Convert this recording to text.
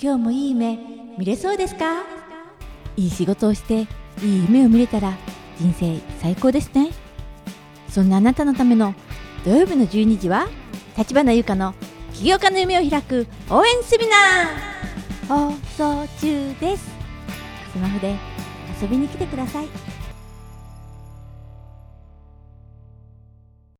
今日もいい夢見れそうですか？いい仕事をしていい夢を見れたら人生最高ですね。そんなあなたのための土曜日の12時は立花優香の起業家の夢を開く応援セミナー。放送中です。スマホで遊びに来てください。